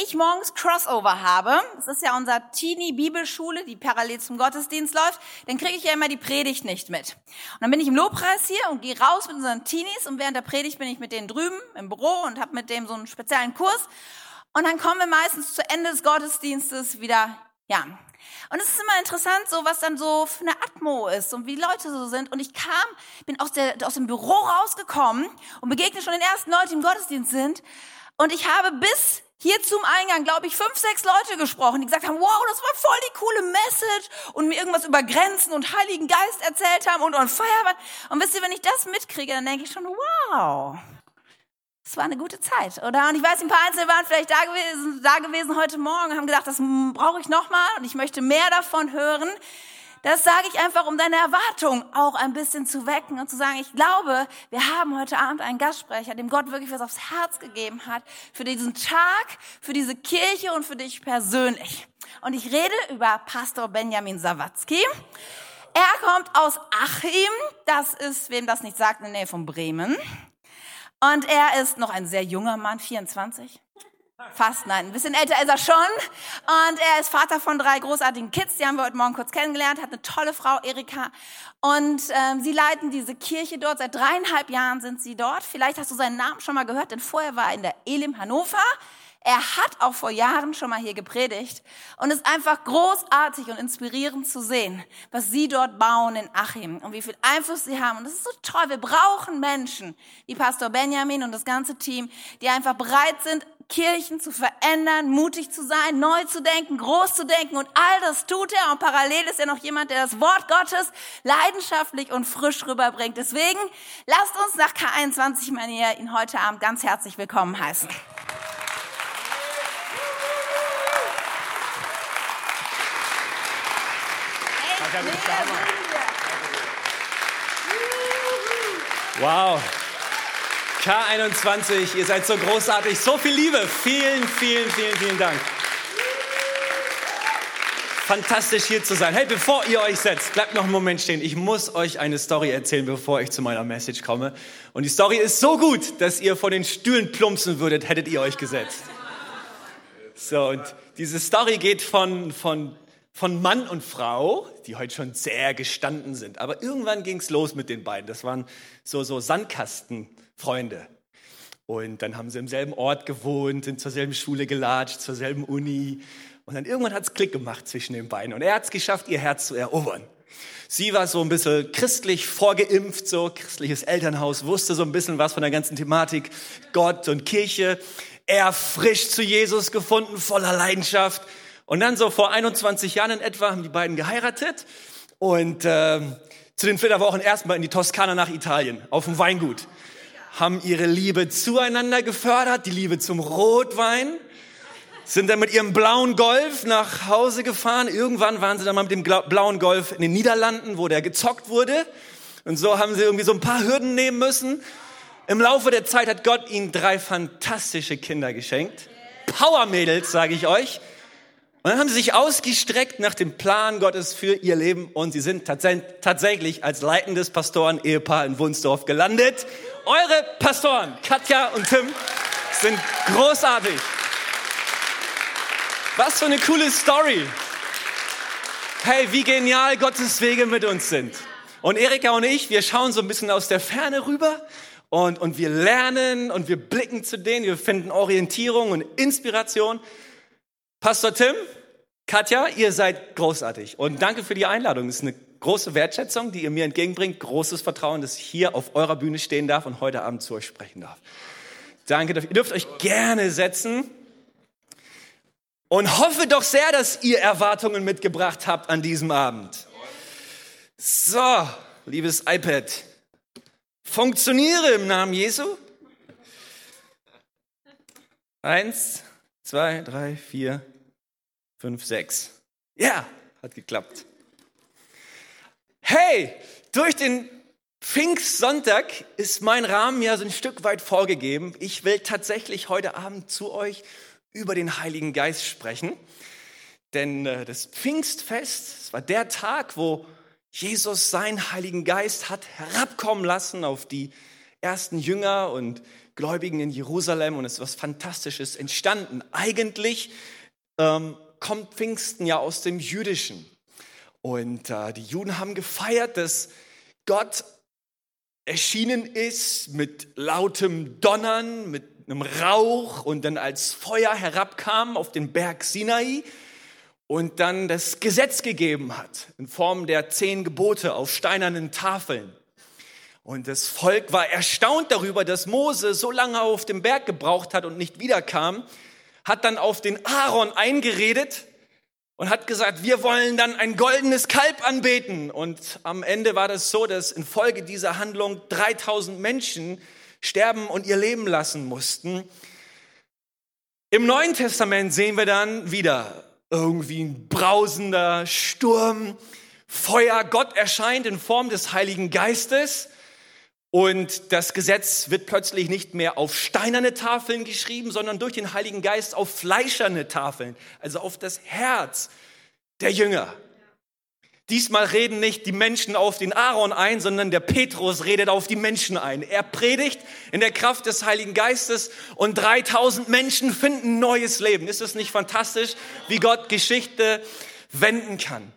ich morgens Crossover habe, das ist ja unser Teenie-Bibelschule, die parallel zum Gottesdienst läuft, dann kriege ich ja immer die Predigt nicht mit. Und dann bin ich im Lobpreis hier und gehe raus mit unseren Teenies und während der Predigt bin ich mit denen drüben im Büro und habe mit dem so einen speziellen Kurs. Und dann kommen wir meistens zu Ende des Gottesdienstes wieder, ja. Und es ist immer interessant, so was dann so für eine Atmo ist und wie Leute so sind. Und ich kam, bin aus, der, aus dem Büro rausgekommen und begegne schon den ersten Leuten, die im Gottesdienst sind. Und ich habe bis hier zum Eingang, glaube ich, fünf, sechs Leute gesprochen, die gesagt haben, wow, das war voll die coole Message und mir irgendwas über Grenzen und Heiligen Geist erzählt haben und, und Feuerwehr. Und wisst ihr, wenn ich das mitkriege, dann denke ich schon, wow, das war eine gute Zeit, oder? Und ich weiß, ein paar Einzelne waren vielleicht da gewesen, da gewesen heute Morgen, haben gedacht, das brauche ich nochmal und ich möchte mehr davon hören. Das sage ich einfach, um deine Erwartung auch ein bisschen zu wecken und zu sagen, ich glaube, wir haben heute Abend einen Gastsprecher, dem Gott wirklich was aufs Herz gegeben hat, für diesen Tag, für diese Kirche und für dich persönlich. Und ich rede über Pastor Benjamin Sawatzki. Er kommt aus Achim, das ist, wem das nicht sagt, in der Nähe von Bremen. Und er ist noch ein sehr junger Mann, 24. Fast, nein, ein bisschen älter ist er schon. Und er ist Vater von drei großartigen Kids, die haben wir heute Morgen kurz kennengelernt, hat eine tolle Frau, Erika. Und ähm, sie leiten diese Kirche dort, seit dreieinhalb Jahren sind sie dort. Vielleicht hast du seinen Namen schon mal gehört, denn vorher war er in der Elim Hannover. Er hat auch vor Jahren schon mal hier gepredigt und es ist einfach großartig und inspirierend zu sehen, was sie dort bauen in Achim und wie viel Einfluss sie haben. Und das ist so toll. Wir brauchen Menschen wie Pastor Benjamin und das ganze Team, die einfach bereit sind, Kirchen zu verändern, mutig zu sein, neu zu denken, groß zu denken und all das tut er und parallel ist er noch jemand, der das Wort Gottes leidenschaftlich und frisch rüberbringt. Deswegen lasst uns nach K21-Manier ihn heute Abend ganz herzlich willkommen heißen. Wow. K21, ihr seid so großartig, so viel Liebe. Vielen, vielen, vielen, vielen Dank. Fantastisch hier zu sein. Hey, bevor ihr euch setzt, bleibt noch einen Moment stehen. Ich muss euch eine Story erzählen, bevor ich zu meiner Message komme. Und die Story ist so gut, dass ihr vor den Stühlen plumpsen würdet, hättet ihr euch gesetzt. So, und diese Story geht von, von, von Mann und Frau, die heute schon sehr gestanden sind. Aber irgendwann ging es los mit den beiden. Das waren so, so Sandkasten. Freunde. Und dann haben sie im selben Ort gewohnt, sind zur selben Schule gelatscht, zur selben Uni. Und dann irgendwann hat es Klick gemacht zwischen den beiden. Und er hat es geschafft, ihr Herz zu erobern. Sie war so ein bisschen christlich vorgeimpft, so christliches Elternhaus, wusste so ein bisschen was von der ganzen Thematik, Gott und Kirche. Er frisch zu Jesus gefunden, voller Leidenschaft. Und dann so vor 21 Jahren in etwa haben die beiden geheiratet und äh, zu den Flitterwochen erstmal in die Toskana nach Italien, auf dem Weingut haben ihre Liebe zueinander gefördert, die Liebe zum Rotwein, sind dann mit ihrem blauen Golf nach Hause gefahren. Irgendwann waren sie dann mal mit dem blauen Golf in den Niederlanden, wo der gezockt wurde. Und so haben sie irgendwie so ein paar Hürden nehmen müssen. Im Laufe der Zeit hat Gott ihnen drei fantastische Kinder geschenkt. Power-Mädels, sage ich euch. Und dann haben sie sich ausgestreckt nach dem Plan Gottes für ihr Leben und sie sind tatsächlich als leitendes Pastoren-Ehepaar in Wunsdorf gelandet. Eure Pastoren, Katja und Tim, sind großartig. Was für eine coole Story. Hey, wie genial Gottes Wege mit uns sind. Und Erika und ich, wir schauen so ein bisschen aus der Ferne rüber und, und wir lernen und wir blicken zu denen, wir finden Orientierung und Inspiration. Pastor Tim, Katja, ihr seid großartig und danke für die Einladung. Es ist eine große Wertschätzung, die ihr mir entgegenbringt, großes Vertrauen, dass ich hier auf eurer Bühne stehen darf und heute Abend zu euch sprechen darf. Danke dafür. Ihr dürft euch gerne setzen und hoffe doch sehr, dass ihr Erwartungen mitgebracht habt an diesem Abend. So, liebes iPad, funktioniere im Namen Jesu. Eins, zwei, drei, vier, fünf, sechs. Ja, hat geklappt. Hey, durch den Pfingstsonntag ist mein Rahmen ja so ein Stück weit vorgegeben. Ich will tatsächlich heute Abend zu euch über den Heiligen Geist sprechen. Denn äh, das Pfingstfest, das war der Tag, wo Jesus seinen Heiligen Geist hat herabkommen lassen auf die ersten Jünger und Gläubigen in Jerusalem und es ist was Fantastisches entstanden. Eigentlich ähm, kommt Pfingsten ja aus dem Jüdischen. Und äh, die Juden haben gefeiert, dass Gott erschienen ist mit lautem Donnern, mit einem Rauch und dann als Feuer herabkam auf den Berg Sinai und dann das Gesetz gegeben hat in Form der zehn Gebote auf steinernen Tafeln. Und das Volk war erstaunt darüber, dass Mose so lange auf dem Berg gebraucht hat und nicht wiederkam, hat dann auf den Aaron eingeredet und hat gesagt, wir wollen dann ein goldenes Kalb anbeten. Und am Ende war das so, dass infolge dieser Handlung 3000 Menschen sterben und ihr Leben lassen mussten. Im Neuen Testament sehen wir dann wieder irgendwie ein brausender Sturm, Feuer. Gott erscheint in Form des Heiligen Geistes. Und das Gesetz wird plötzlich nicht mehr auf steinerne Tafeln geschrieben, sondern durch den Heiligen Geist auf fleischerne Tafeln, also auf das Herz der Jünger. Diesmal reden nicht die Menschen auf den Aaron ein, sondern der Petrus redet auf die Menschen ein. Er predigt in der Kraft des Heiligen Geistes und 3000 Menschen finden neues Leben. Ist es nicht fantastisch, wie Gott Geschichte wenden kann?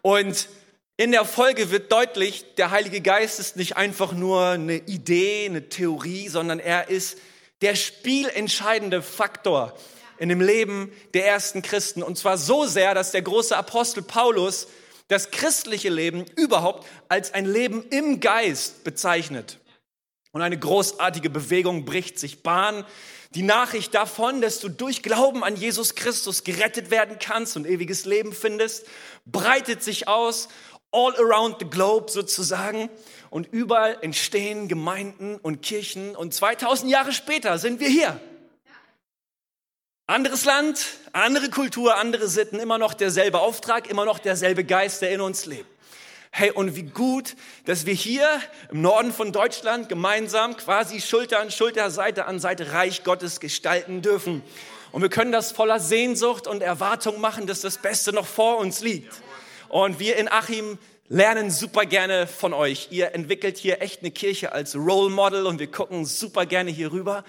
Und in der Folge wird deutlich, der Heilige Geist ist nicht einfach nur eine Idee, eine Theorie, sondern er ist der spielentscheidende Faktor in dem Leben der ersten Christen. Und zwar so sehr, dass der große Apostel Paulus das christliche Leben überhaupt als ein Leben im Geist bezeichnet. Und eine großartige Bewegung bricht sich Bahn. Die Nachricht davon, dass du durch Glauben an Jesus Christus gerettet werden kannst und ewiges Leben findest, breitet sich aus all around the globe sozusagen. Und überall entstehen Gemeinden und Kirchen. Und 2000 Jahre später sind wir hier. Anderes Land, andere Kultur, andere Sitten, immer noch derselbe Auftrag, immer noch derselbe Geist, der in uns lebt. Hey, und wie gut, dass wir hier im Norden von Deutschland gemeinsam quasi Schulter an Schulter, Seite an Seite Reich Gottes gestalten dürfen. Und wir können das voller Sehnsucht und Erwartung machen, dass das Beste noch vor uns liegt. Und wir in Achim lernen super gerne von euch. Ihr entwickelt hier echt eine Kirche als Role Model und wir gucken super gerne hier rüber.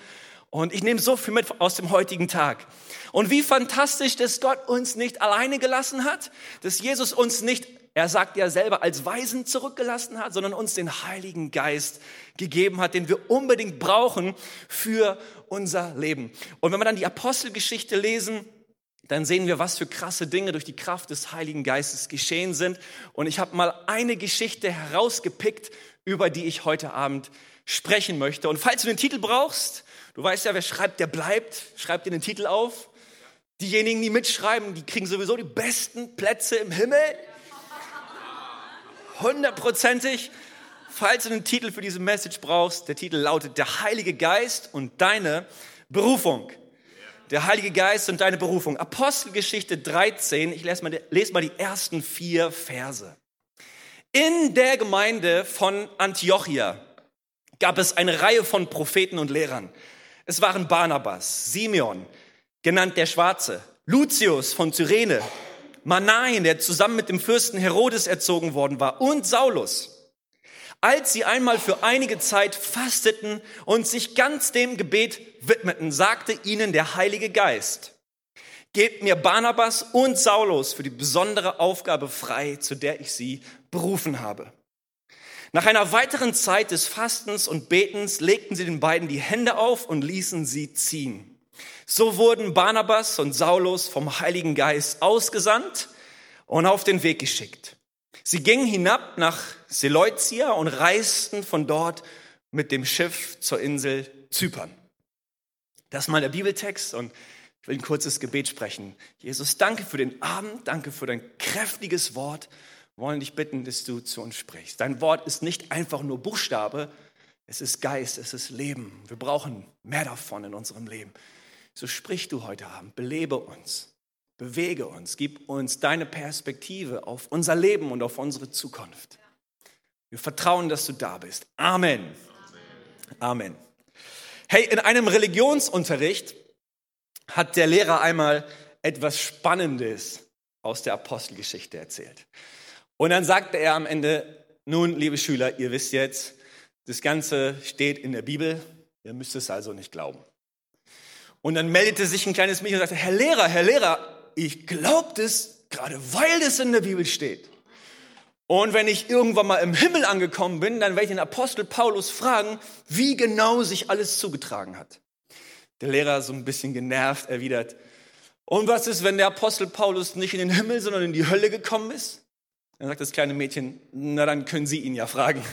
Und ich nehme so viel mit aus dem heutigen Tag. Und wie fantastisch, dass Gott uns nicht alleine gelassen hat, dass Jesus uns nicht, er sagt ja selber, als Weisen zurückgelassen hat, sondern uns den Heiligen Geist gegeben hat, den wir unbedingt brauchen für unser Leben. Und wenn wir dann die Apostelgeschichte lesen, dann sehen wir, was für krasse Dinge durch die Kraft des Heiligen Geistes geschehen sind. Und ich habe mal eine Geschichte herausgepickt, über die ich heute Abend sprechen möchte. Und falls du den Titel brauchst, du weißt ja, wer schreibt, der bleibt, schreib dir den Titel auf. Diejenigen, die mitschreiben, die kriegen sowieso die besten Plätze im Himmel. Hundertprozentig. Falls du den Titel für diese Message brauchst, der Titel lautet Der Heilige Geist und deine Berufung der Heilige Geist und deine Berufung. Apostelgeschichte 13, ich lese mal, lese mal die ersten vier Verse. In der Gemeinde von Antiochia gab es eine Reihe von Propheten und Lehrern. Es waren Barnabas, Simeon, genannt der Schwarze, Lucius von Cyrene, Manain, der zusammen mit dem Fürsten Herodes erzogen worden war, und Saulus. Als sie einmal für einige Zeit fasteten und sich ganz dem Gebet widmeten, sagte ihnen der Heilige Geist, gebt mir Barnabas und Saulus für die besondere Aufgabe frei, zu der ich sie berufen habe. Nach einer weiteren Zeit des Fastens und Betens legten sie den beiden die Hände auf und ließen sie ziehen. So wurden Barnabas und Saulus vom Heiligen Geist ausgesandt und auf den Weg geschickt. Sie gingen hinab nach Seleucia und reisten von dort mit dem Schiff zur Insel Zypern. Das ist mal der Bibeltext und ich will ein kurzes Gebet sprechen. Jesus, danke für den Abend, danke für dein kräftiges Wort. Wir wollen dich bitten, dass du zu uns sprichst. Dein Wort ist nicht einfach nur Buchstabe, es ist Geist, es ist Leben. Wir brauchen mehr davon in unserem Leben. So sprich du heute Abend, belebe uns. Bewege uns, gib uns deine Perspektive auf unser Leben und auf unsere Zukunft. Wir vertrauen, dass du da bist. Amen. Amen. Hey, in einem Religionsunterricht hat der Lehrer einmal etwas Spannendes aus der Apostelgeschichte erzählt. Und dann sagte er am Ende, nun, liebe Schüler, ihr wisst jetzt, das Ganze steht in der Bibel. Ihr müsst es also nicht glauben. Und dann meldete sich ein kleines Mädchen und sagte, Herr Lehrer, Herr Lehrer, ich glaube das, gerade weil das in der Bibel steht. Und wenn ich irgendwann mal im Himmel angekommen bin, dann werde ich den Apostel Paulus fragen, wie genau sich alles zugetragen hat. Der Lehrer so ein bisschen genervt erwidert, und was ist, wenn der Apostel Paulus nicht in den Himmel, sondern in die Hölle gekommen ist? Dann sagt das kleine Mädchen, na dann können Sie ihn ja fragen.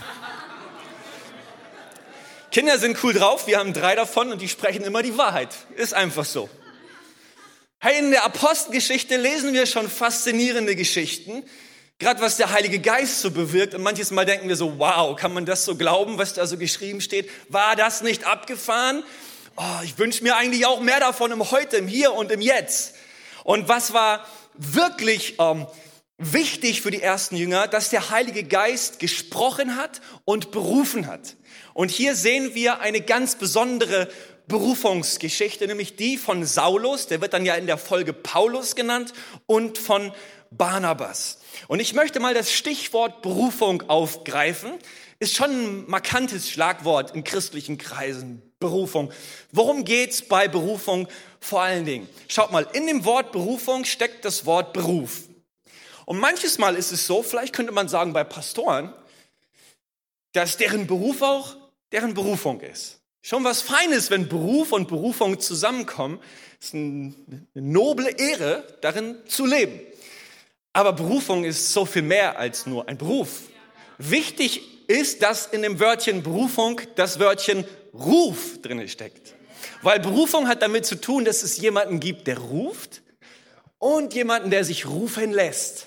Kinder sind cool drauf, wir haben drei davon und die sprechen immer die Wahrheit. Ist einfach so. Hey, in der Apostelgeschichte lesen wir schon faszinierende Geschichten, gerade was der Heilige Geist so bewirkt. Und manches Mal denken wir so, wow, kann man das so glauben, was da so geschrieben steht? War das nicht abgefahren? Oh, ich wünsche mir eigentlich auch mehr davon im Heute, im Hier und im Jetzt. Und was war wirklich ähm, wichtig für die ersten Jünger, dass der Heilige Geist gesprochen hat und berufen hat. Und hier sehen wir eine ganz besondere Berufungsgeschichte, nämlich die von Saulus, der wird dann ja in der Folge Paulus genannt, und von Barnabas. Und ich möchte mal das Stichwort Berufung aufgreifen. Ist schon ein markantes Schlagwort in christlichen Kreisen. Berufung. Worum geht's bei Berufung vor allen Dingen? Schaut mal, in dem Wort Berufung steckt das Wort Beruf. Und manches Mal ist es so, vielleicht könnte man sagen bei Pastoren, dass deren Beruf auch deren Berufung ist. Schon was Feines, wenn Beruf und Berufung zusammenkommen. Ist eine noble Ehre, darin zu leben. Aber Berufung ist so viel mehr als nur ein Beruf. Wichtig ist, dass in dem Wörtchen Berufung das Wörtchen Ruf drin steckt. Weil Berufung hat damit zu tun, dass es jemanden gibt, der ruft und jemanden, der sich rufen lässt.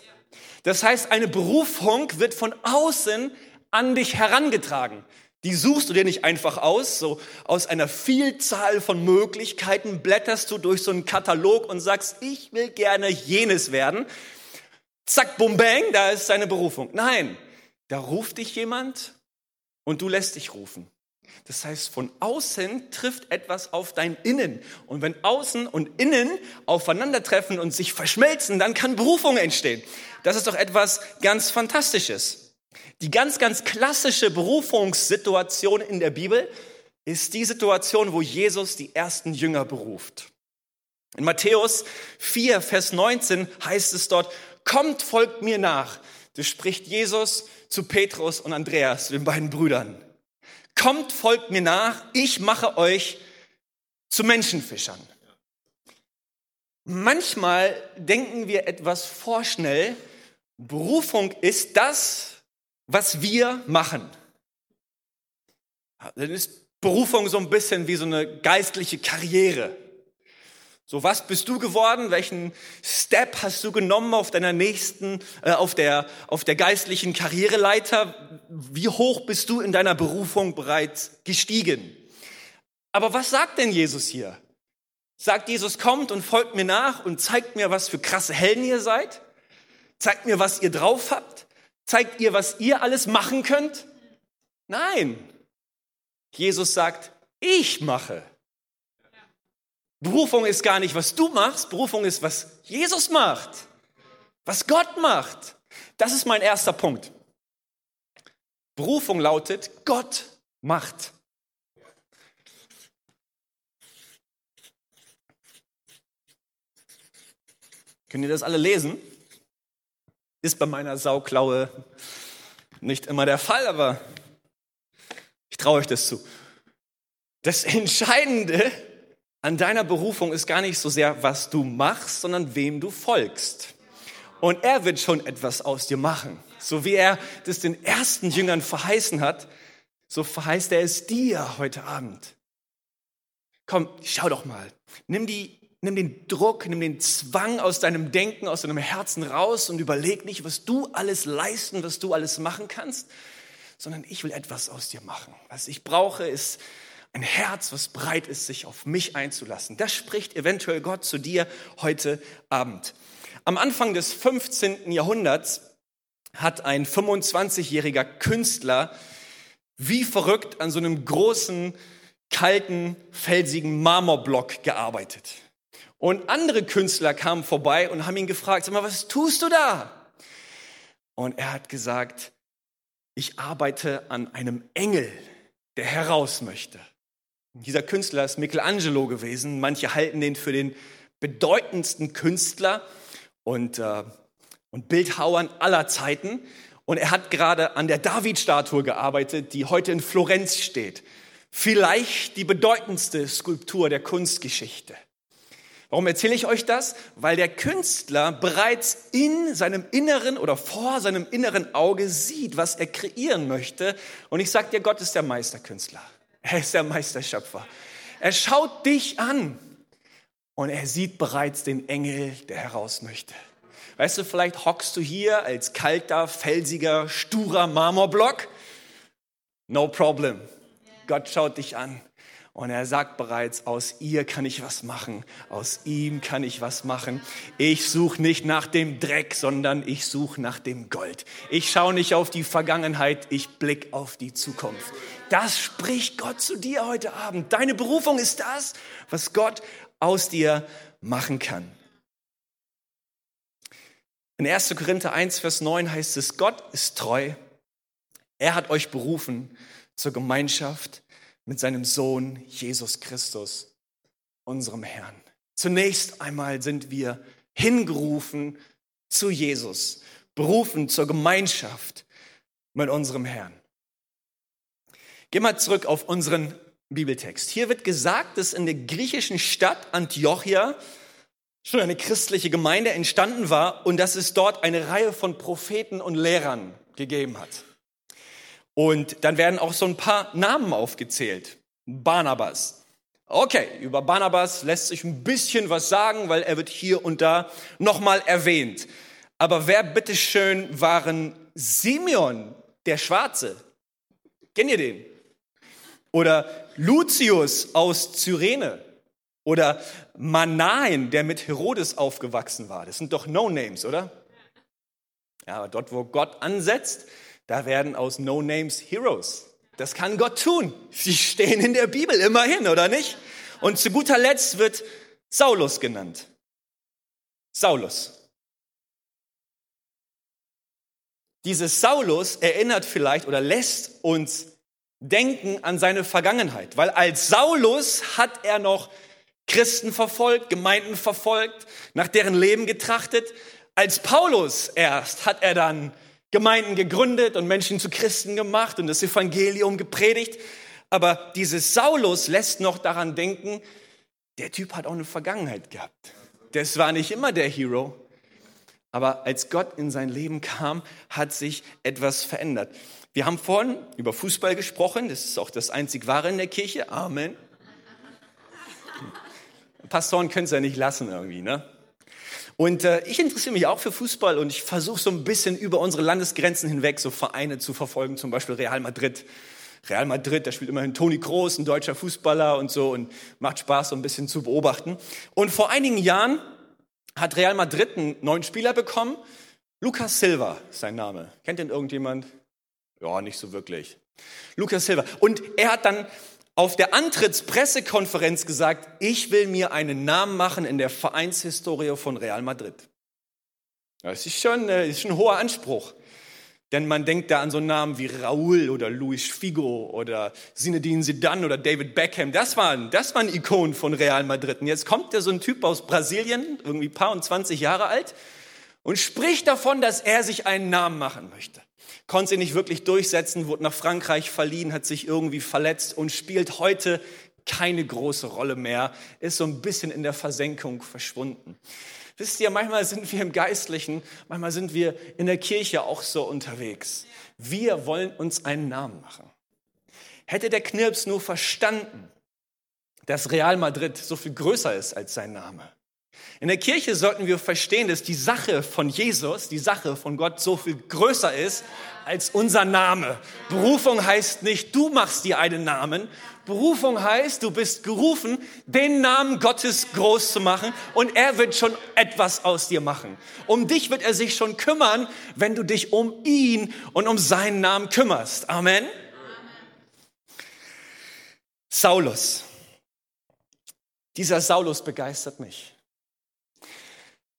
Das heißt, eine Berufung wird von außen an dich herangetragen. Die suchst du dir nicht einfach aus, so aus einer Vielzahl von Möglichkeiten blätterst du durch so einen Katalog und sagst, ich will gerne jenes werden. Zack, bum, bang, da ist deine Berufung. Nein, da ruft dich jemand und du lässt dich rufen. Das heißt, von außen trifft etwas auf dein Innen. Und wenn außen und innen aufeinandertreffen und sich verschmelzen, dann kann Berufung entstehen. Das ist doch etwas ganz Fantastisches. Die ganz, ganz klassische Berufungssituation in der Bibel ist die Situation, wo Jesus die ersten Jünger beruft. In Matthäus 4, Vers 19 heißt es dort, kommt, folgt mir nach. Das spricht Jesus zu Petrus und Andreas, den beiden Brüdern. Kommt, folgt mir nach, ich mache euch zu Menschenfischern. Manchmal denken wir etwas vorschnell. Berufung ist das, was wir machen. Dann ist Berufung so ein bisschen wie so eine geistliche Karriere. So, was bist du geworden? Welchen Step hast du genommen auf deiner nächsten, äh, auf der, auf der geistlichen Karriereleiter? Wie hoch bist du in deiner Berufung bereits gestiegen? Aber was sagt denn Jesus hier? Sagt Jesus, kommt und folgt mir nach und zeigt mir, was für krasse Helden ihr seid? Zeigt mir, was ihr drauf habt? Zeigt ihr, was ihr alles machen könnt? Nein. Jesus sagt, ich mache. Berufung ist gar nicht, was du machst, Berufung ist, was Jesus macht, was Gott macht. Das ist mein erster Punkt. Berufung lautet, Gott macht. Könnt ihr das alle lesen? Ist bei meiner Sauklaue nicht immer der Fall, aber ich traue euch das zu. Das Entscheidende an deiner Berufung ist gar nicht so sehr, was du machst, sondern wem du folgst. Und er wird schon etwas aus dir machen. So wie er das den ersten Jüngern verheißen hat, so verheißt er es dir heute Abend. Komm, schau doch mal. Nimm, die, nimm den Druck, nimm den Zwang aus deinem Denken, aus deinem Herzen raus und überleg nicht, was du alles leisten, was du alles machen kannst, sondern ich will etwas aus dir machen. Was ich brauche, ist ein Herz, was bereit ist, sich auf mich einzulassen. Das spricht eventuell Gott zu dir heute Abend. Am Anfang des 15. Jahrhunderts hat ein 25-jähriger Künstler wie verrückt an so einem großen, kalten, felsigen Marmorblock gearbeitet. Und andere Künstler kamen vorbei und haben ihn gefragt, sag mal, was tust du da? Und er hat gesagt, ich arbeite an einem Engel, der heraus möchte. Dieser Künstler ist Michelangelo gewesen. Manche halten den für den bedeutendsten Künstler und, äh, und Bildhauern aller Zeiten. Und er hat gerade an der David-Statue gearbeitet, die heute in Florenz steht. Vielleicht die bedeutendste Skulptur der Kunstgeschichte. Warum erzähle ich euch das? Weil der Künstler bereits in seinem inneren oder vor seinem inneren Auge sieht, was er kreieren möchte. Und ich sage dir, Gott ist der Meisterkünstler. Er ist der Meisterschöpfer. Er schaut dich an und er sieht bereits den Engel, der heraus möchte. Weißt du, vielleicht hockst du hier als kalter, felsiger, sturer Marmorblock. No problem. Gott schaut dich an und er sagt bereits, aus ihr kann ich was machen, aus ihm kann ich was machen. Ich suche nicht nach dem Dreck, sondern ich suche nach dem Gold. Ich schaue nicht auf die Vergangenheit, ich blick auf die Zukunft. Das spricht Gott zu dir heute Abend. Deine Berufung ist das, was Gott aus dir machen kann. In 1. Korinther 1, Vers 9 heißt es, Gott ist treu. Er hat euch berufen zur Gemeinschaft mit seinem Sohn Jesus Christus, unserem Herrn. Zunächst einmal sind wir hingerufen zu Jesus, berufen zur Gemeinschaft mit unserem Herrn. Geh mal zurück auf unseren Bibeltext. Hier wird gesagt, dass in der griechischen Stadt Antiochia schon eine christliche Gemeinde entstanden war und dass es dort eine Reihe von Propheten und Lehrern gegeben hat. Und dann werden auch so ein paar Namen aufgezählt. Barnabas. Okay, über Barnabas lässt sich ein bisschen was sagen, weil er wird hier und da nochmal erwähnt. Aber wer bitteschön waren Simeon, der Schwarze? Kennt ihr den? Oder Lucius aus Cyrene? Oder Manaen, der mit Herodes aufgewachsen war? Das sind doch No-Names, oder? Ja, aber dort, wo Gott ansetzt, da werden aus No Names Heroes. Das kann Gott tun. Sie stehen in der Bibel immerhin, oder nicht? Und zu guter Letzt wird Saulus genannt. Saulus. Dieses Saulus erinnert vielleicht oder lässt uns denken an seine Vergangenheit, weil als Saulus hat er noch Christen verfolgt, Gemeinden verfolgt, nach deren Leben getrachtet. Als Paulus erst hat er dann Gemeinden gegründet und Menschen zu Christen gemacht und das Evangelium gepredigt. Aber dieses Saulus lässt noch daran denken, der Typ hat auch eine Vergangenheit gehabt. Das war nicht immer der Hero. Aber als Gott in sein Leben kam, hat sich etwas verändert. Wir haben vorhin über Fußball gesprochen. Das ist auch das einzig Wahre in der Kirche. Amen. Pastoren können es ja nicht lassen irgendwie, ne? Und äh, ich interessiere mich auch für Fußball und ich versuche so ein bisschen über unsere Landesgrenzen hinweg so Vereine zu verfolgen, zum Beispiel Real Madrid. Real Madrid, da spielt immerhin Toni Kroos, ein deutscher Fußballer und so und macht Spaß, so ein bisschen zu beobachten. Und vor einigen Jahren hat Real Madrid einen neuen Spieler bekommen. Lucas Silva sein Name. Kennt den irgendjemand? Ja, nicht so wirklich. Lucas Silva. Und er hat dann auf der Antrittspressekonferenz gesagt, ich will mir einen Namen machen in der Vereinshistorie von Real Madrid. Das ist schon, das ist schon ein hoher Anspruch. Denn man denkt da an so Namen wie Raúl oder Luis Figo oder Zinedine Zidane oder David Beckham. Das waren, das waren Ikonen von Real Madrid. Und jetzt kommt da so ein Typ aus Brasilien, irgendwie paar und 20 Jahre alt, und spricht davon, dass er sich einen Namen machen möchte konnte sich nicht wirklich durchsetzen, wurde nach Frankreich verliehen, hat sich irgendwie verletzt und spielt heute keine große Rolle mehr, ist so ein bisschen in der Versenkung verschwunden. Wisst ihr, manchmal sind wir im Geistlichen, manchmal sind wir in der Kirche auch so unterwegs. Wir wollen uns einen Namen machen. Hätte der Knirps nur verstanden, dass Real Madrid so viel größer ist als sein Name, in der Kirche sollten wir verstehen, dass die Sache von Jesus, die Sache von Gott so viel größer ist als unser Name. Berufung heißt nicht, du machst dir einen Namen. Berufung heißt, du bist gerufen, den Namen Gottes groß zu machen und er wird schon etwas aus dir machen. Um dich wird er sich schon kümmern, wenn du dich um ihn und um seinen Namen kümmerst. Amen. Saulus. Dieser Saulus begeistert mich.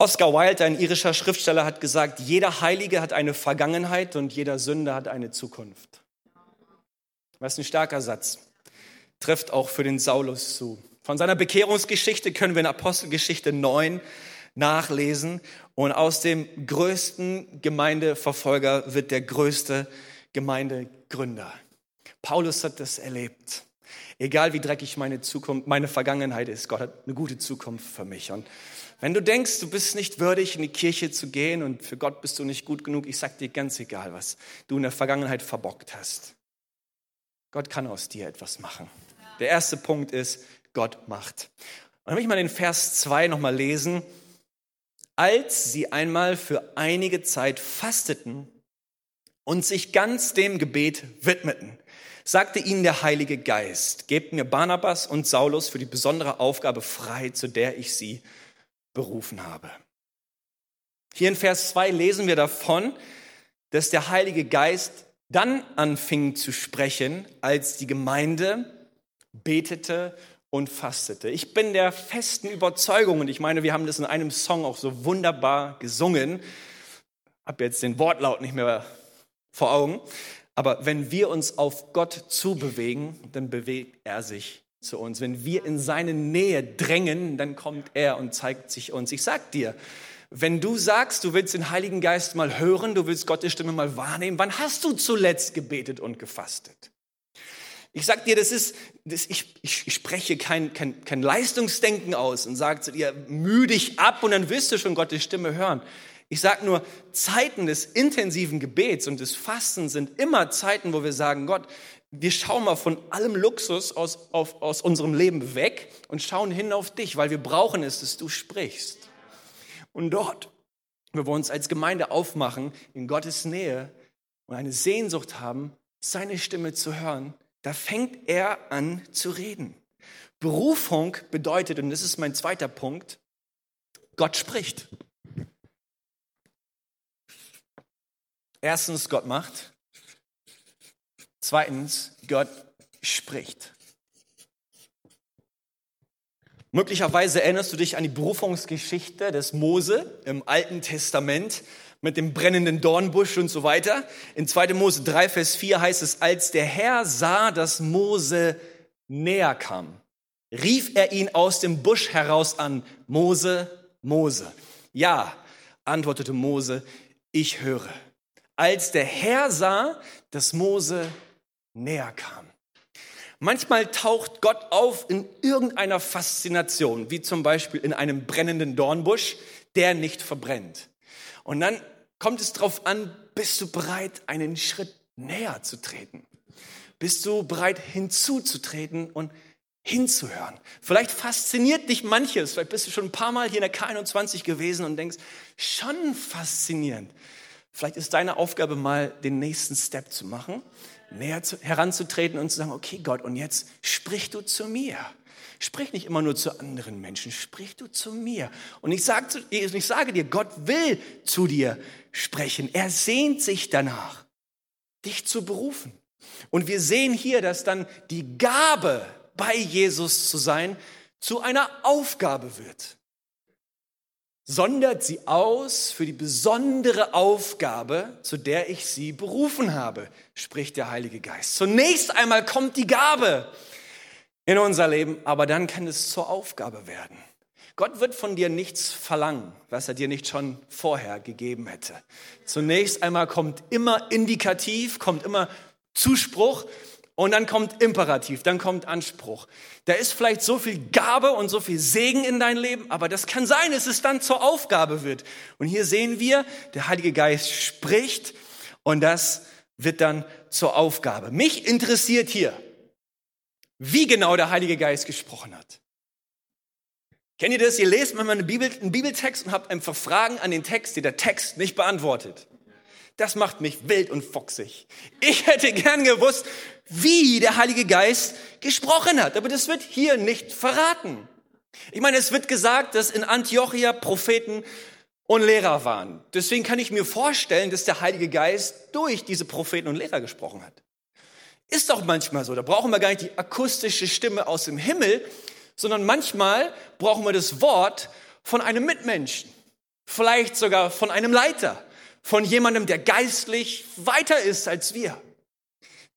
Oscar Wilde, ein irischer Schriftsteller, hat gesagt, jeder Heilige hat eine Vergangenheit und jeder Sünder hat eine Zukunft. Ist ein starker Satz. trifft auch für den Saulus zu. Von seiner Bekehrungsgeschichte können wir in Apostelgeschichte 9 nachlesen. Und aus dem größten Gemeindeverfolger wird der größte Gemeindegründer. Paulus hat das erlebt. Egal wie dreckig meine Zukunft, meine Vergangenheit ist, Gott hat eine gute Zukunft für mich. Und wenn du denkst, du bist nicht würdig, in die Kirche zu gehen und für Gott bist du nicht gut genug, ich sag dir ganz egal, was du in der Vergangenheit verbockt hast. Gott kann aus dir etwas machen. Der erste Punkt ist, Gott macht. Und wenn ich mal den Vers 2 nochmal lesen, als sie einmal für einige Zeit fasteten und sich ganz dem Gebet widmeten, sagte ihnen der Heilige Geist, gebt mir Barnabas und Saulus für die besondere Aufgabe frei, zu der ich sie berufen habe. Hier in Vers 2 lesen wir davon, dass der Heilige Geist dann anfing zu sprechen, als die Gemeinde betete und fastete. Ich bin der festen Überzeugung, und ich meine, wir haben das in einem Song auch so wunderbar gesungen, habe jetzt den Wortlaut nicht mehr vor Augen, aber wenn wir uns auf Gott zubewegen, dann bewegt er sich zu uns. Wenn wir in seine Nähe drängen, dann kommt er und zeigt sich uns. Ich sag dir, wenn du sagst, du willst den Heiligen Geist mal hören, du willst Gottes Stimme mal wahrnehmen, wann hast du zuletzt gebetet und gefastet? Ich sag dir, das ist, das, ich, ich, spreche kein, kein, kein Leistungsdenken aus und sage zu dir, müh dich ab und dann wirst du schon Gottes Stimme hören. Ich sage nur, Zeiten des intensiven Gebets und des Fastens sind immer Zeiten, wo wir sagen, Gott, wir schauen mal von allem Luxus aus, auf, aus unserem Leben weg und schauen hin auf dich, weil wir brauchen es, dass du sprichst. Und dort, wo wir uns als Gemeinde aufmachen, in Gottes Nähe und eine Sehnsucht haben, seine Stimme zu hören, da fängt er an zu reden. Berufung bedeutet, und das ist mein zweiter Punkt, Gott spricht. Erstens, Gott macht. Zweitens, Gott spricht. Möglicherweise erinnerst du dich an die Berufungsgeschichte des Mose im Alten Testament mit dem brennenden Dornbusch und so weiter. In 2. Mose 3, Vers 4 heißt es, als der Herr sah, dass Mose näher kam, rief er ihn aus dem Busch heraus an, Mose, Mose. Ja, antwortete Mose, ich höre. Als der Herr sah, dass Mose näher kam. Manchmal taucht Gott auf in irgendeiner Faszination, wie zum Beispiel in einem brennenden Dornbusch, der nicht verbrennt. Und dann kommt es darauf an, bist du bereit, einen Schritt näher zu treten? Bist du bereit, hinzuzutreten und hinzuhören? Vielleicht fasziniert dich manches, vielleicht bist du schon ein paar Mal hier in der K21 gewesen und denkst, schon faszinierend. Vielleicht ist deine Aufgabe mal, den nächsten Step zu machen näher zu, heranzutreten und zu sagen, okay Gott, und jetzt sprich du zu mir. Sprich nicht immer nur zu anderen Menschen, sprich du zu mir. Und ich sage, zu, ich sage dir, Gott will zu dir sprechen. Er sehnt sich danach, dich zu berufen. Und wir sehen hier, dass dann die Gabe, bei Jesus zu sein, zu einer Aufgabe wird sondert sie aus für die besondere Aufgabe, zu der ich sie berufen habe, spricht der Heilige Geist. Zunächst einmal kommt die Gabe in unser Leben, aber dann kann es zur Aufgabe werden. Gott wird von dir nichts verlangen, was er dir nicht schon vorher gegeben hätte. Zunächst einmal kommt immer Indikativ, kommt immer Zuspruch und dann kommt Imperativ, dann kommt Anspruch. Da ist vielleicht so viel Gabe und so viel Segen in dein Leben, aber das kann sein, dass es dann zur Aufgabe wird. Und hier sehen wir, der Heilige Geist spricht und das wird dann zur Aufgabe. Mich interessiert hier, wie genau der Heilige Geist gesprochen hat. Kennt ihr das? Ihr lest manchmal einen, Bibel, einen Bibeltext und habt einfach Fragen an den Text, die der Text nicht beantwortet. Das macht mich wild und foxig. Ich hätte gern gewusst, wie der Heilige Geist gesprochen hat, aber das wird hier nicht verraten. Ich meine, es wird gesagt, dass in Antiochia Propheten und Lehrer waren. Deswegen kann ich mir vorstellen, dass der Heilige Geist durch diese Propheten und Lehrer gesprochen hat. Ist doch manchmal so. Da brauchen wir gar nicht die akustische Stimme aus dem Himmel, sondern manchmal brauchen wir das Wort von einem Mitmenschen. Vielleicht sogar von einem Leiter von jemandem, der geistlich weiter ist als wir.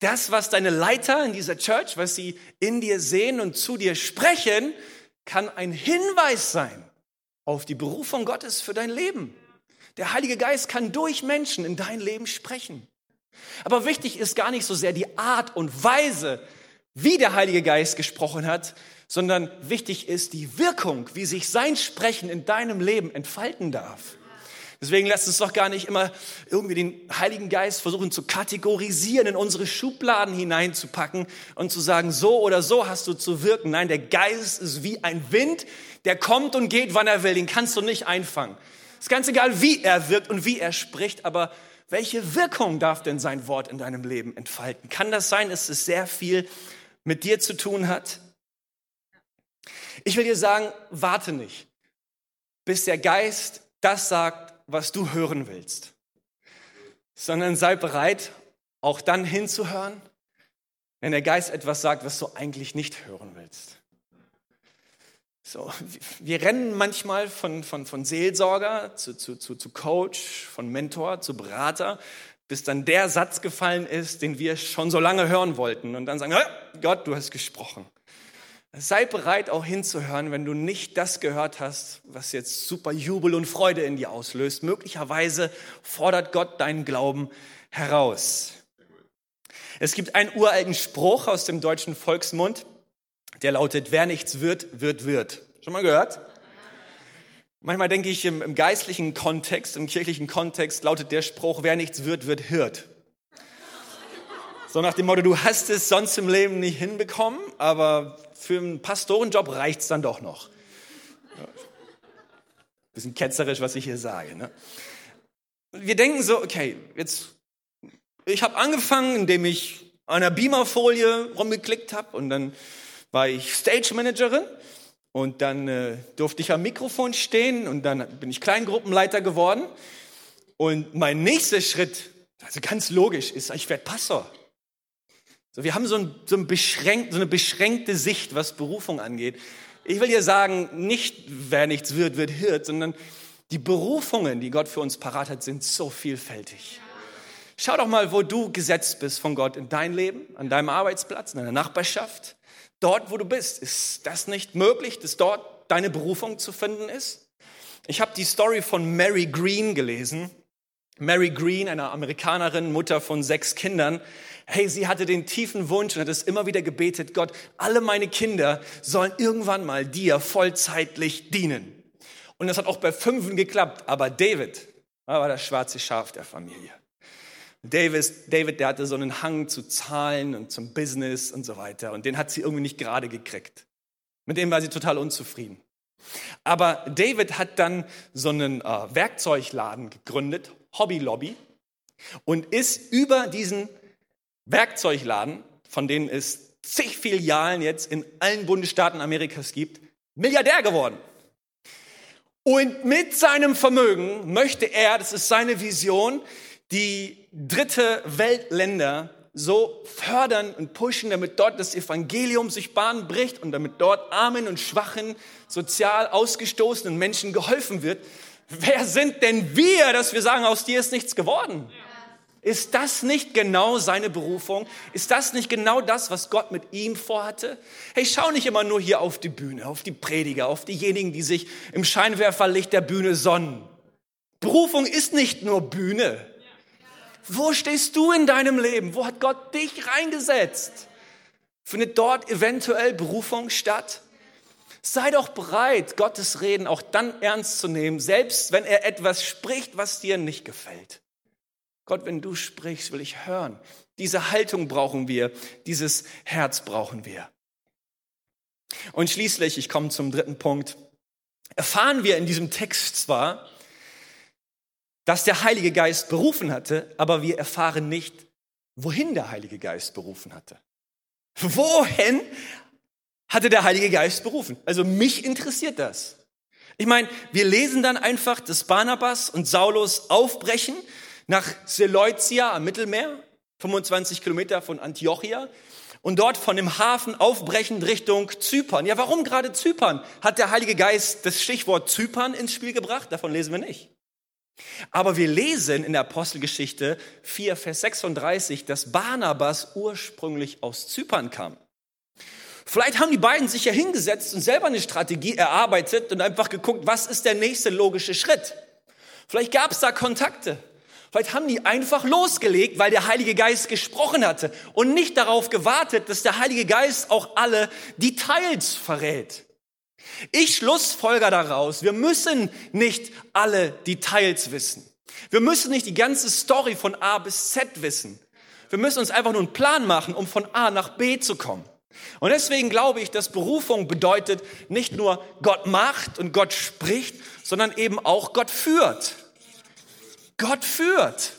Das, was deine Leiter in dieser Church, was sie in dir sehen und zu dir sprechen, kann ein Hinweis sein auf die Berufung Gottes für dein Leben. Der Heilige Geist kann durch Menschen in dein Leben sprechen. Aber wichtig ist gar nicht so sehr die Art und Weise, wie der Heilige Geist gesprochen hat, sondern wichtig ist die Wirkung, wie sich sein Sprechen in deinem Leben entfalten darf. Deswegen lasst uns doch gar nicht immer irgendwie den Heiligen Geist versuchen zu kategorisieren, in unsere Schubladen hineinzupacken und zu sagen, so oder so hast du zu wirken. Nein, der Geist ist wie ein Wind, der kommt und geht, wann er will. Den kannst du nicht einfangen. Es ist ganz egal, wie er wirkt und wie er spricht, aber welche Wirkung darf denn sein Wort in deinem Leben entfalten? Kann das sein, dass es sehr viel mit dir zu tun hat? Ich will dir sagen, warte nicht, bis der Geist das sagt, was du hören willst, sondern sei bereit, auch dann hinzuhören, wenn der Geist etwas sagt, was du eigentlich nicht hören willst. So, wir rennen manchmal von, von, von Seelsorger zu, zu, zu, zu Coach, von Mentor zu Berater, bis dann der Satz gefallen ist, den wir schon so lange hören wollten. Und dann sagen, Gott, du hast gesprochen. Sei bereit, auch hinzuhören, wenn du nicht das gehört hast, was jetzt super Jubel und Freude in dir auslöst. Möglicherweise fordert Gott deinen Glauben heraus. Es gibt einen uralten Spruch aus dem deutschen Volksmund, der lautet, wer nichts wird, wird, wird. Schon mal gehört? Manchmal denke ich, im, im geistlichen Kontext, im kirchlichen Kontext lautet der Spruch, wer nichts wird, wird Hirt. So nach dem Motto, du hast es sonst im Leben nicht hinbekommen, aber für einen Pastorenjob reicht es dann doch noch. Bisschen ketzerisch, was ich hier sage. Ne? Wir denken so, okay, jetzt, ich habe angefangen, indem ich an einer Beamerfolie rumgeklickt habe und dann war ich Stage Managerin und dann äh, durfte ich am Mikrofon stehen und dann bin ich Kleingruppenleiter geworden. Und mein nächster Schritt, also ganz logisch, ist, ich werde Pastor. So, wir haben so, ein, so, ein beschränkt, so eine beschränkte Sicht, was Berufung angeht. Ich will dir sagen, nicht wer nichts wird, wird Hirt, sondern die Berufungen, die Gott für uns parat hat, sind so vielfältig. Schau doch mal, wo du gesetzt bist von Gott in dein Leben, an deinem Arbeitsplatz, in deiner Nachbarschaft, dort, wo du bist. Ist das nicht möglich, dass dort deine Berufung zu finden ist? Ich habe die Story von Mary Green gelesen. Mary Green, eine Amerikanerin, Mutter von sechs Kindern, Hey, sie hatte den tiefen Wunsch und hat es immer wieder gebetet, Gott, alle meine Kinder sollen irgendwann mal dir vollzeitlich dienen. Und das hat auch bei fünfen geklappt, aber David war das schwarze Schaf der Familie. David, David, der hatte so einen Hang zu Zahlen und zum Business und so weiter. Und den hat sie irgendwie nicht gerade gekriegt. Mit dem war sie total unzufrieden. Aber David hat dann so einen äh, Werkzeugladen gegründet, Hobby Lobby, und ist über diesen Werkzeugladen, von denen es zig Filialen jetzt in allen Bundesstaaten Amerikas gibt, Milliardär geworden. Und mit seinem Vermögen möchte er, das ist seine Vision, die dritte Weltländer so fördern und pushen, damit dort das Evangelium sich Bahn bricht und damit dort armen und schwachen, sozial ausgestoßenen Menschen geholfen wird. Wer sind denn wir, dass wir sagen, aus dir ist nichts geworden? Ist das nicht genau seine Berufung? Ist das nicht genau das, was Gott mit ihm vorhatte? Hey, schau nicht immer nur hier auf die Bühne, auf die Prediger, auf diejenigen, die sich im Scheinwerferlicht der Bühne sonnen. Berufung ist nicht nur Bühne. Wo stehst du in deinem Leben? Wo hat Gott dich reingesetzt? Findet dort eventuell Berufung statt? Sei doch bereit, Gottes Reden auch dann ernst zu nehmen, selbst wenn er etwas spricht, was dir nicht gefällt. Gott, wenn du sprichst, will ich hören. Diese Haltung brauchen wir, dieses Herz brauchen wir. Und schließlich, ich komme zum dritten Punkt, erfahren wir in diesem Text zwar, dass der Heilige Geist berufen hatte, aber wir erfahren nicht, wohin der Heilige Geist berufen hatte. Wohin hatte der Heilige Geist berufen? Also mich interessiert das. Ich meine, wir lesen dann einfach, dass Barnabas und Saulus aufbrechen nach Seleucia am Mittelmeer, 25 Kilometer von Antiochia, und dort von dem Hafen aufbrechend Richtung Zypern. Ja, warum gerade Zypern? Hat der Heilige Geist das Stichwort Zypern ins Spiel gebracht? Davon lesen wir nicht. Aber wir lesen in der Apostelgeschichte 4, Vers 36, dass Barnabas ursprünglich aus Zypern kam. Vielleicht haben die beiden sich ja hingesetzt und selber eine Strategie erarbeitet und einfach geguckt, was ist der nächste logische Schritt. Vielleicht gab es da Kontakte. Vielleicht haben die einfach losgelegt, weil der Heilige Geist gesprochen hatte und nicht darauf gewartet, dass der Heilige Geist auch alle Details verrät. Ich schlussfolger daraus, wir müssen nicht alle Details wissen. Wir müssen nicht die ganze Story von A bis Z wissen. Wir müssen uns einfach nur einen Plan machen, um von A nach B zu kommen. Und deswegen glaube ich, dass Berufung bedeutet nicht nur Gott macht und Gott spricht, sondern eben auch Gott führt. Gott führt.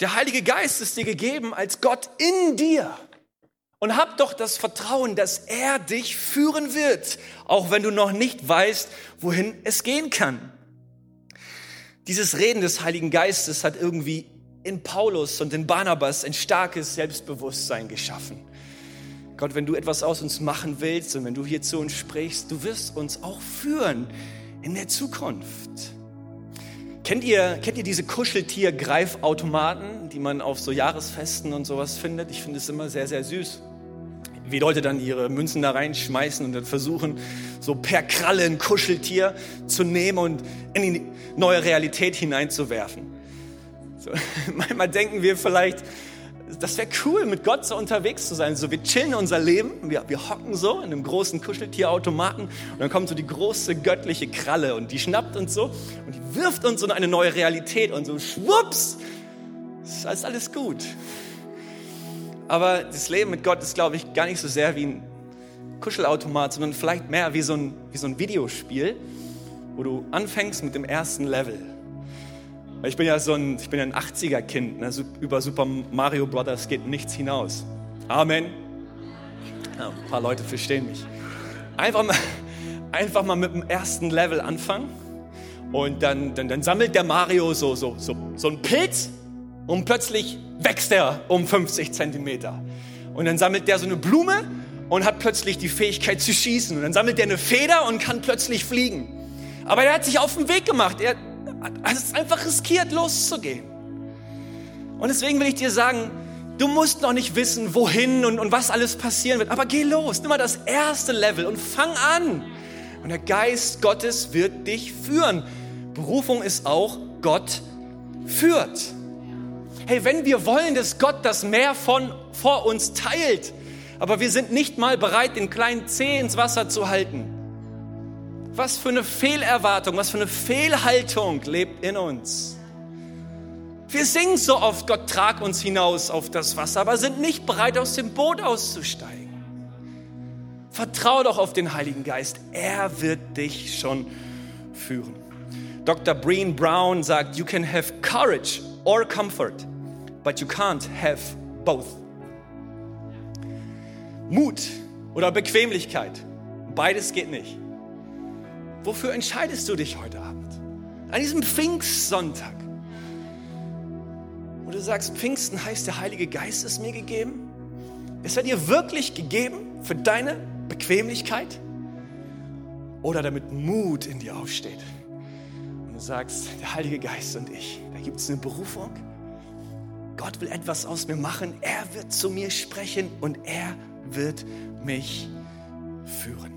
Der Heilige Geist ist dir gegeben als Gott in dir. Und hab doch das Vertrauen, dass er dich führen wird, auch wenn du noch nicht weißt, wohin es gehen kann. Dieses Reden des Heiligen Geistes hat irgendwie in Paulus und in Barnabas ein starkes Selbstbewusstsein geschaffen. Gott, wenn du etwas aus uns machen willst und wenn du hier zu uns sprichst, du wirst uns auch führen in der Zukunft. Kennt ihr, kennt ihr diese Kuscheltier-Greifautomaten, die man auf so Jahresfesten und sowas findet? Ich finde es immer sehr, sehr süß. Wie Leute dann ihre Münzen da reinschmeißen und dann versuchen, so per Kralle ein Kuscheltier zu nehmen und in die neue Realität hineinzuwerfen. So, manchmal denken wir vielleicht, das wäre cool, mit Gott so unterwegs zu sein. So, wir chillen unser Leben, wir, wir hocken so in einem großen Kuscheltierautomaten und dann kommt so die große göttliche Kralle und die schnappt uns so und die wirft uns in eine neue Realität und so schwupps, ist alles gut. Aber das Leben mit Gott ist, glaube ich, gar nicht so sehr wie ein Kuschelautomat, sondern vielleicht mehr wie so ein, wie so ein Videospiel, wo du anfängst mit dem ersten Level ich bin ja so ein, ich bin ein 80er-Kind. Ne? Über Super Mario Brothers geht nichts hinaus. Amen. Ja, ein paar Leute verstehen mich. Einfach mal, einfach mal mit dem ersten Level anfangen. Und dann, dann, dann sammelt der Mario so, so, so, so einen Pilz und plötzlich wächst er um 50 Zentimeter. Und dann sammelt der so eine Blume und hat plötzlich die Fähigkeit zu schießen. Und dann sammelt der eine Feder und kann plötzlich fliegen. Aber er hat sich auf den Weg gemacht. Er, es ist einfach riskiert, loszugehen. Und deswegen will ich dir sagen, du musst noch nicht wissen, wohin und, und was alles passieren wird, aber geh los, nimm mal das erste Level und fang an. Und der Geist Gottes wird dich führen. Berufung ist auch, Gott führt. Hey, wenn wir wollen, dass Gott das Meer von vor uns teilt, aber wir sind nicht mal bereit, den kleinen Zeh ins Wasser zu halten, was für eine Fehlerwartung, was für eine Fehlhaltung lebt in uns. Wir singen so oft, Gott trag uns hinaus auf das Wasser, aber sind nicht bereit, aus dem Boot auszusteigen. Vertrau doch auf den Heiligen Geist. Er wird dich schon führen. Dr. Breen Brown sagt, you can have courage or comfort, but you can't have both. Mut oder Bequemlichkeit, beides geht nicht. Wofür entscheidest du dich heute Abend? An diesem Pfingstsonntag. Wo du sagst, Pfingsten heißt, der Heilige Geist ist mir gegeben. Ist er dir wirklich gegeben für deine Bequemlichkeit? Oder damit Mut in dir aufsteht? Und du sagst, der Heilige Geist und ich, da gibt es eine Berufung. Gott will etwas aus mir machen. Er wird zu mir sprechen und er wird mich führen.